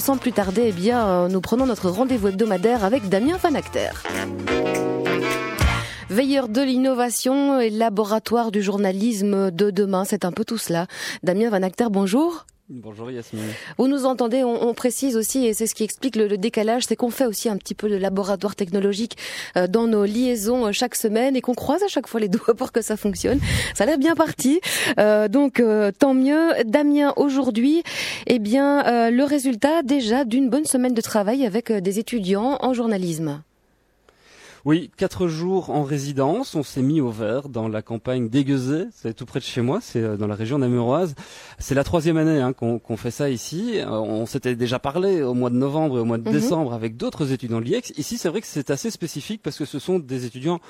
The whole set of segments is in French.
Sans plus tarder, eh bien, euh, nous prenons notre rendez-vous hebdomadaire avec Damien Van Acter. Veilleur de l'innovation et laboratoire du journalisme de demain, c'est un peu tout cela. Damien Van Acter, bonjour. Bonjour Yasmine. Vous nous entendez, on, précise aussi, et c'est ce qui explique le, décalage, c'est qu'on fait aussi un petit peu le laboratoire technologique euh, dans nos liaisons euh, chaque semaine et qu'on croise à chaque fois les doigts pour que ça fonctionne. Ça a l'air bien parti, euh, donc tant mieux. Damien, aujourd'hui, eh bien, le résultat déjà d'une bonne semaine de travail avec des étudiants en journalisme. Oui, quatre jours en résidence. On s'est mis au vert dans la campagne d'Aiguezé. C'est tout près de chez moi. C'est euh, dans la région namuroise. C'est la troisième année hein, qu'on fait ça ici. Euh, on s'était déjà parlé au mois de novembre et au mois de mhm. décembre avec d'autres étudiants de l'IEX. Ici, c'est vrai que c'est assez spécifique parce que ce sont des étudiants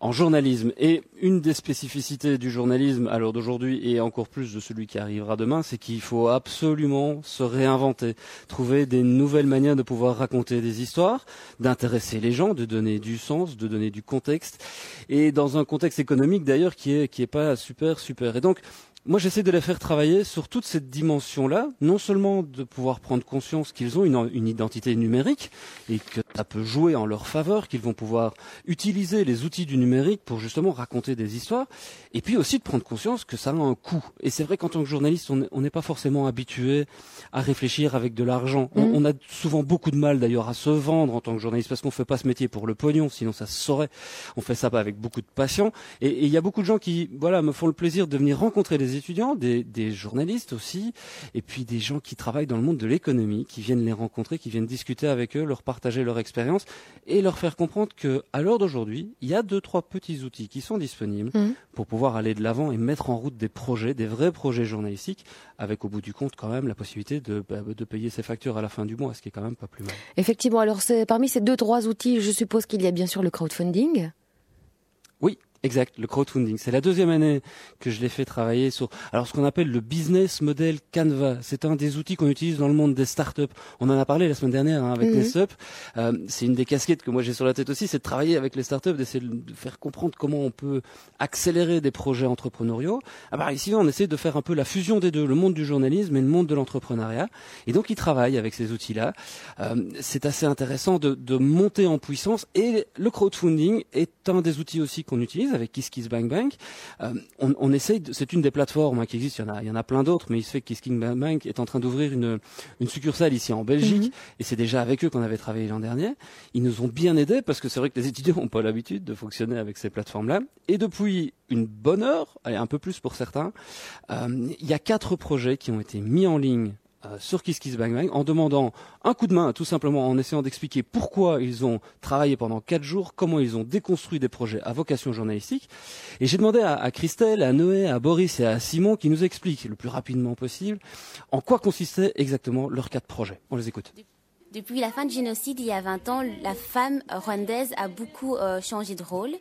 en journalisme. Et une des spécificités du journalisme à l'heure d'aujourd'hui et encore plus de celui qui arrivera demain, c'est qu'il faut absolument se réinventer, trouver des nouvelles manières de pouvoir raconter des histoires, d'intéresser les gens, de donner du sens, de donner du contexte, et dans un contexte économique d'ailleurs qui est qui est pas super super. Et donc moi, j'essaie de les faire travailler sur toute cette dimension-là, non seulement de pouvoir prendre conscience qu'ils ont une, une, identité numérique et que ça peut jouer en leur faveur, qu'ils vont pouvoir utiliser les outils du numérique pour justement raconter des histoires, et puis aussi de prendre conscience que ça a un coût. Et c'est vrai qu'en tant que journaliste, on n'est pas forcément habitué à réfléchir avec de l'argent. On, mm. on, a souvent beaucoup de mal d'ailleurs à se vendre en tant que journaliste parce qu'on fait pas ce métier pour le pognon, sinon ça se saurait. On fait ça avec beaucoup de passion. Et il y a beaucoup de gens qui, voilà, me font le plaisir de venir rencontrer des étudiants, des, des, journalistes aussi, et puis des gens qui travaillent dans le monde de l'économie, qui viennent les rencontrer, qui viennent discuter avec eux, leur partager leur expérience et leur faire comprendre que à l'heure d'aujourd'hui, il y a deux trois petits outils qui sont disponibles mmh. pour pouvoir aller de l'avant et mettre en route des projets, des vrais projets journalistiques, avec au bout du compte quand même la possibilité de, bah, de payer ses factures à la fin du mois, ce qui est quand même pas plus mal. Effectivement. Alors parmi ces deux trois outils, je suppose qu'il y a bien sûr le crowdfunding. Exact, le crowdfunding. C'est la deuxième année que je l'ai fait travailler sur alors ce qu'on appelle le business model Canva. C'est un des outils qu'on utilise dans le monde des startups. On en a parlé la semaine dernière hein, avec mmh. Euh, c'est une des casquettes que moi j'ai sur la tête aussi, c'est de travailler avec les startups, d'essayer de faire comprendre comment on peut accélérer des projets entrepreneuriaux. Ah bah, ici, on essaie de faire un peu la fusion des deux, le monde du journalisme et le monde de l'entrepreneuriat. Et donc, ils travaillent avec ces outils-là. Euh, c'est assez intéressant de, de monter en puissance. Et le crowdfunding est un des outils aussi qu'on utilise avec KissKissBankBank. Euh, on, on essaye, c'est une des plateformes hein, qui existe, il y en a, il y en a plein d'autres, mais il se fait que KissKissBankBank est en train d'ouvrir une, une succursale ici en Belgique, mhm. et c'est déjà avec eux qu'on avait travaillé l'an dernier. Ils nous ont bien aidés parce que c'est vrai que les étudiants n'ont pas l'habitude de fonctionner avec ces plateformes-là. Et depuis une bonne heure, allez, un peu plus pour certains, euh, il y a quatre projets qui ont été mis en ligne euh, sur KissKissBankBank en demandant un coup de main, tout simplement en essayant d'expliquer pourquoi ils ont travaillé pendant quatre jours, comment ils ont déconstruit des projets à vocation journalistique. Et j'ai demandé à, Christelle, à Noé, à Boris et à Simon qui nous expliquent le plus rapidement possible en quoi consistait exactement leurs quatre projets. On les écoute. Depuis la fin du génocide, il y a 20 ans, la femme rwandaise a beaucoup euh, changé de rôle.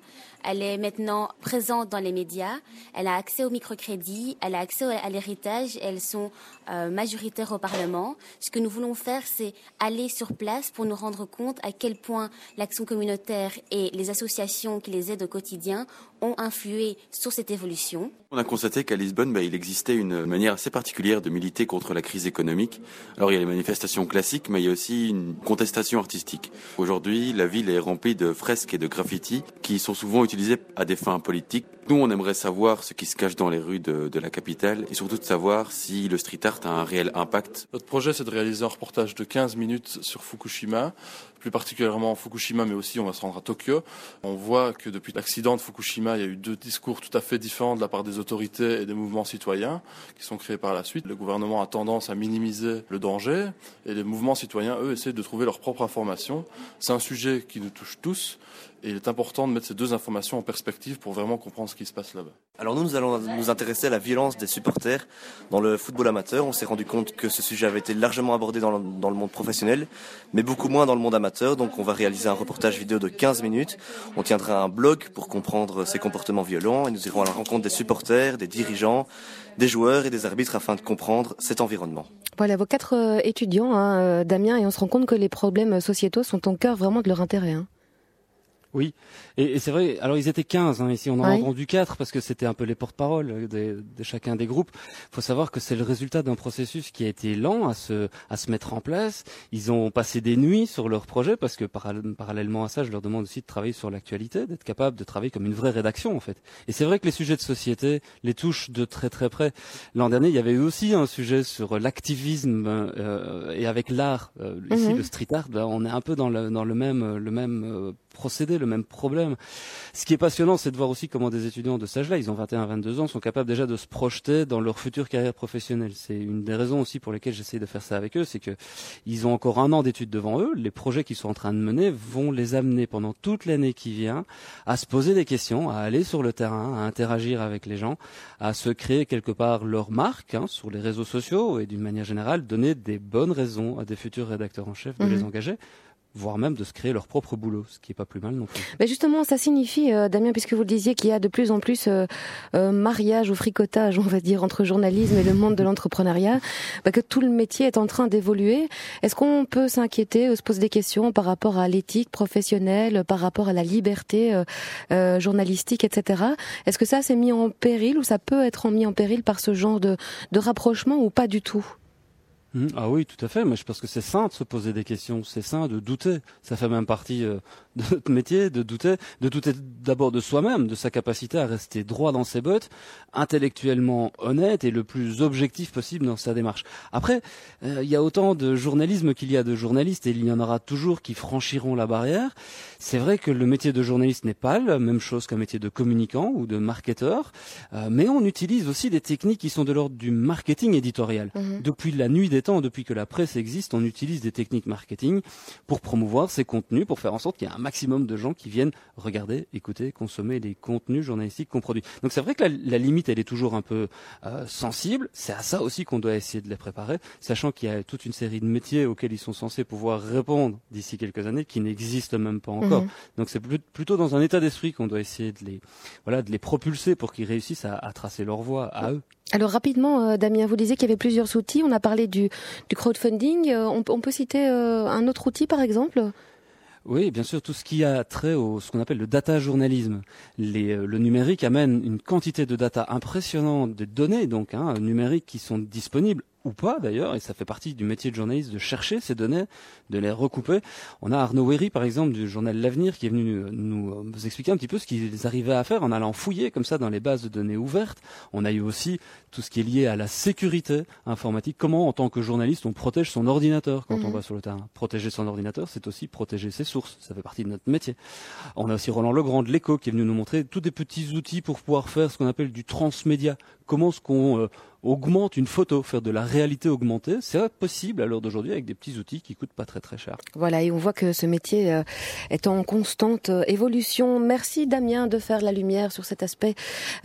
Elle est maintenant présente dans les médias. Elle a accès au microcrédit. Elle a accès à l'héritage. Elles sont euh, majoritaires au Parlement. Ce que nous voulons faire, c'est aller sur place pour nous rendre compte à quel point l'action communautaire et les associations qui les aident au quotidien ont influé sur cette évolution. On a constaté qu'à Lisbonne, bah, il existait une manière assez particulière de militer contre la crise économique. Alors il y a les manifestations classiques, mais il y a aussi une contestation artistique. Aujourd'hui, la ville est remplie de fresques et de graffitis qui sont souvent utilisés à des fins politiques. Nous, on aimerait savoir ce qui se cache dans les rues de, la capitale et surtout de savoir si le street art a un réel impact. Notre projet, c'est de réaliser un reportage de 15 minutes sur Fukushima, plus particulièrement Fukushima, mais aussi on va se rendre à Tokyo. On voit que depuis l'accident de Fukushima, il y a eu deux discours tout à fait différents de la part des autorités et des mouvements citoyens qui sont créés par la suite. Le gouvernement a tendance à minimiser le danger et les mouvements citoyens, eux, essaient de trouver leur propre information. C'est un sujet qui nous touche tous et il est important de mettre ces deux informations en perspective pour vraiment comprendre ce qui se passe là-bas. Alors nous, nous allons nous intéresser à la violence des supporters dans le football amateur. On s'est rendu compte que ce sujet avait été largement abordé dans le, dans le monde professionnel, mais beaucoup moins dans le monde amateur. Donc on va réaliser un reportage vidéo de 15 minutes. On tiendra un blog pour comprendre ces comportements violents et nous irons à la rencontre des supporters, des dirigeants, des joueurs et des arbitres afin de comprendre cet environnement. Voilà vos quatre euh, étudiants, hein, euh, Damien, et on se rend compte que les problèmes sociétaux sont au cœur vraiment de leur intérêt. Hein. Oui, et, et c'est vrai, alors ils étaient 15 hein, ici, on en a entendu 4 parce que c'était un peu les porte-paroles de, de, chacun des groupes. Il faut savoir que c'est le résultat d'un processus qui a été lent à se, à se mettre en place. Ils ont passé des nuits sur leur projet parce que parallèlement à ça, je leur demande aussi de travailler sur l'actualité, d'être capable de travailler comme une vraie rédaction en fait. Et c'est vrai que les sujets de société les touchent de très très près. L'an dernier, il y avait eu aussi un sujet sur l'activisme euh, et avec l'art. Euh, ici, mhm. le street art, ben, on est un peu dans le, dans le même, le même euh, procédé, le même problème. Ce qui est passionnant, c'est de voir aussi comment des étudiants de cet âge-là, ils ont 21, 22 ans, sont capables déjà de se projeter dans leur future carrière professionnelle. C'est une des raisons aussi pour lesquelles j'essaie de faire ça avec eux, c'est que ils ont encore un an d'études devant eux. Les projets qu'ils sont en train de mener vont les amener pendant toute l'année qui vient à se poser des questions, à aller sur le terrain, à interagir avec les gens, à se créer quelque part leur marque hein, sur les réseaux sociaux et d'une manière générale donner des bonnes raisons à des futurs rédacteurs en chef de les mhm. engager voire même de se créer leur propre boulot, ce qui est pas plus mal non plus. Mais justement, ça signifie, euh, Damien, puisque vous le disiez, qu'il y a de plus en plus euh, euh, mariage ou fricotage, on va dire, entre journalisme et le monde de l'entrepreneuriat, bah, que tout le métier est en train d'évoluer. Est-ce qu'on peut s'inquiéter ou se poser des questions par rapport à l'éthique professionnelle, par rapport à la liberté journalistique, etc. Est-ce que ça s'est mis en péril ou ça peut être mis en péril par ce genre de, de rapprochement ou pas du tout? Mmh. ah oui, tout à fait. Mais je pense que c'est sain de se poser des questions. C'est sain de douter. Ça fait même partie euh, de notre métier, de douter, de douter d'abord de soi-même, de sa capacité à rester droit dans ses bottes, intellectuellement honnête et le plus objectif possible dans sa démarche. Après, euh, il y a autant de journalisme qu'il y a de journalistes et il y en aura toujours qui franchiront la barrière. C'est vrai que le métier de journaliste n'est pas la même chose qu'un métier de communicant ou de marketeur, euh, mais on utilise aussi des techniques qui sont de l'ordre du marketing éditorial. Mmh. Depuis la nuit des depuis que la presse existe, on utilise des techniques marketing pour promouvoir ces contenus, pour faire en sorte qu'il y ait un maximum de gens qui viennent regarder, écouter, consommer les contenus journalistiques qu'on produit. Donc c'est vrai que la, limite, elle est toujours un peu euh, sensible. C'est à ça aussi qu'on doit essayer de les préparer, sachant qu'il y a toute une série de métiers auxquels ils sont censés pouvoir répondre d'ici quelques années qui n'existent même pas encore. Mhm. Donc c'est plutôt dans un état d'esprit qu'on doit essayer de les, voilà, de les propulser pour qu'ils réussissent à, à tracer leur voie à eux. Alors rapidement, euh, Damien, vous disiez qu'il y avait plusieurs outils. On a parlé du, du crowdfunding. Euh, on, peut citer euh, un autre outil, par exemple? Oui, bien sûr, tout ce qui a trait au ce qu'on appelle le data journalisme. Les, le numérique amène une quantité de data impressionnante de données, donc hein, numériques qui sont disponibles ou pas d'ailleurs, et ça fait partie du métier de journaliste de chercher ces données, de les recouper. On a Arnaud Wery par exemple du journal L'Avenir qui est venu nous, expliquer un petit peu ce qu'ils arrivaient à faire en allant fouiller comme ça dans les bases de données ouvertes. On a eu aussi tout ce qui est lié à la sécurité informatique, comment en tant que journaliste on protège son ordinateur quand on mhm. va sur le terrain. Protéger son ordinateur, c'est aussi protéger ses sources, ça fait partie de notre métier. On a aussi Roland Legrand de l'Eco qui est venu nous montrer tous des petits outils pour pouvoir faire ce qu'on appelle du transmédia. Comment est-ce qu'on euh, augmente une photo, faire de la réalité augmentée, c'est possible à l'heure d'aujourd'hui avec des petits outils qui coûtent pas très très cher. Voilà, et on voit que ce métier euh, est en constante euh, évolution. Merci Damien de faire la lumière sur cet aspect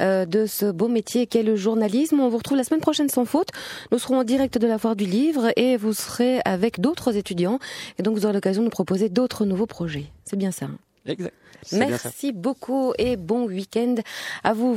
euh, de ce beau métier qu'est le journalisme. On vous retrouve la semaine prochaine sans faute. Nous serons en direct de la foire du livre et vous serez avec d'autres étudiants et donc vous aurez l'occasion de nous proposer d'autres nouveaux projets. C'est bien ça. Hein? Exact. Merci beaucoup et bon week-end à vous.